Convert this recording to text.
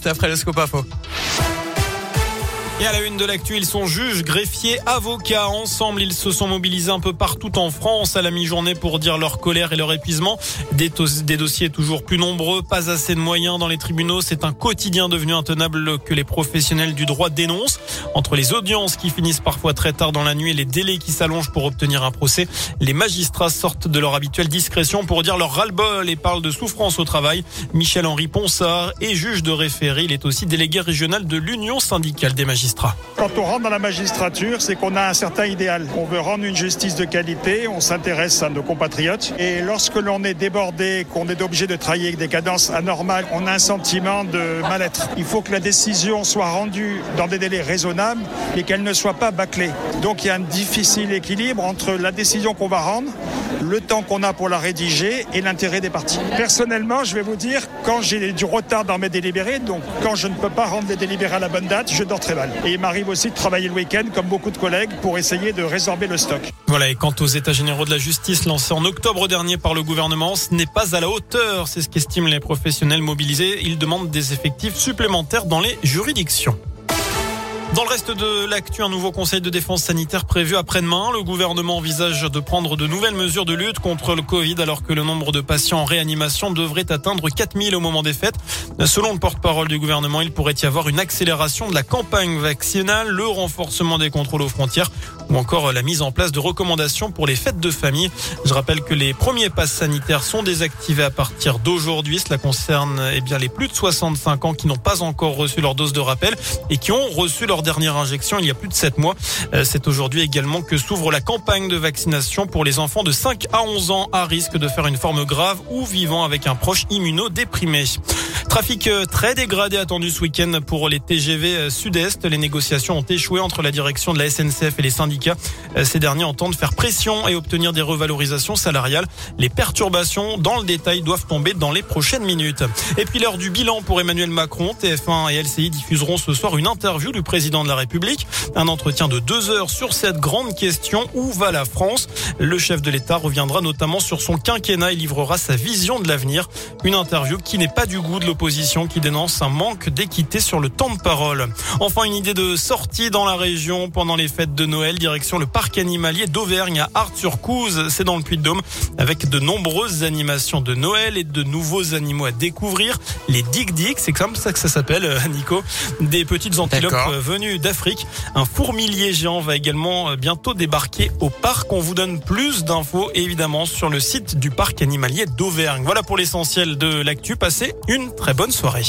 c'était après le scope info. Et à la une de l'actu, ils sont juges, greffiers, avocats. Ensemble, ils se sont mobilisés un peu partout en France à la mi-journée pour dire leur colère et leur épuisement. Des, dossiers toujours plus nombreux, pas assez de moyens dans les tribunaux. C'est un quotidien devenu intenable que les professionnels du droit dénoncent. Entre les audiences qui finissent parfois très tard dans la nuit et les délais qui s'allongent pour obtenir un procès, les magistrats sortent de leur habituelle discrétion pour dire leur ras-le-bol et parlent de souffrance au travail. Michel-Henri Ponsard est juge de référé. Il est aussi délégué régional de l'Union syndicale des magistrats. Quand on rentre dans la magistrature, c'est qu'on a un certain idéal. On veut rendre une justice de qualité, on s'intéresse à nos compatriotes. Et lorsque l'on est débordé, qu'on est obligé de travailler avec des cadences anormales, on a un sentiment de mal-être. Il faut que la décision soit rendue dans des délais raisonnables et qu'elle ne soit pas bâclée. Donc il y a un difficile équilibre entre la décision qu'on va rendre, le temps qu'on a pour la rédiger et l'intérêt des parties. Personnellement, je vais vous dire, quand j'ai du retard dans mes délibérés, donc quand je ne peux pas rendre les délibérés à la bonne date, je dors très mal. Et il m'arrive aussi de travailler le week-end, comme beaucoup de collègues, pour essayer de résorber le stock. Voilà, et quant aux États généraux de la justice lancés en octobre dernier par le gouvernement, ce n'est pas à la hauteur, c'est ce qu'estiment les professionnels mobilisés. Ils demandent des effectifs supplémentaires dans les juridictions. Dans le reste de l'actu, un nouveau conseil de défense sanitaire prévu après-demain. Le gouvernement envisage de prendre de nouvelles mesures de lutte contre le Covid alors que le nombre de patients en réanimation devrait atteindre 4000 au moment des fêtes. Selon le porte-parole du gouvernement, il pourrait y avoir une accélération de la campagne vaccinale, le renforcement des contrôles aux frontières ou encore la mise en place de recommandations pour les fêtes de famille. Je rappelle que les premiers passes sanitaires sont désactivés à partir d'aujourd'hui. Cela concerne eh bien les plus de 65 ans qui n'ont pas encore reçu leur dose de rappel et qui ont reçu leur dernière injection il y a plus de 7 mois. Euh, c'est aujourd'hui également que s'ouvre la campagne de vaccination pour les enfants de 5 à 11 ans à risque de faire une forme grave ou vivant avec un proche immunodéprimé. Trafic euh, très dégradé attendu ce week-end pour les TGV euh, Sud-Est. Les négociations ont échoué entre la direction de la SNCF et les syndicats. Ces derniers entendent faire pression et obtenir des revalorisations salariales. Les perturbations dans le détail doivent tomber dans les prochaines minutes. Et puis l'heure du bilan pour Emmanuel Macron, TF1 et LCI diffuseront ce soir une interview du président de la République. Un entretien de deux heures sur cette grande question. Où va la France? Le chef de l'État reviendra notamment sur son quinquennat et livrera sa vision de l'avenir. Une interview qui n'est pas du goût de l'opposition qui dénonce un manque d'équité sur le temps de parole. Enfin, une idée de sortie dans la région pendant les fêtes de Noël, direction le parc animalier d'Auvergne à Art-sur-Couze. C'est dans le Puy-de-Dôme avec de nombreuses animations de Noël et de nouveaux animaux à découvrir. Les Dig Dig, c'est comme ça que ça s'appelle, euh, Nico. Des petites antilopes venues d'Afrique. Un fourmilier géant va également euh, bientôt débarquer au parc. On vous donne plus d'infos évidemment sur le site du parc animalier d'Auvergne. Voilà pour l'essentiel de l'actu. Passez une bonne soirée.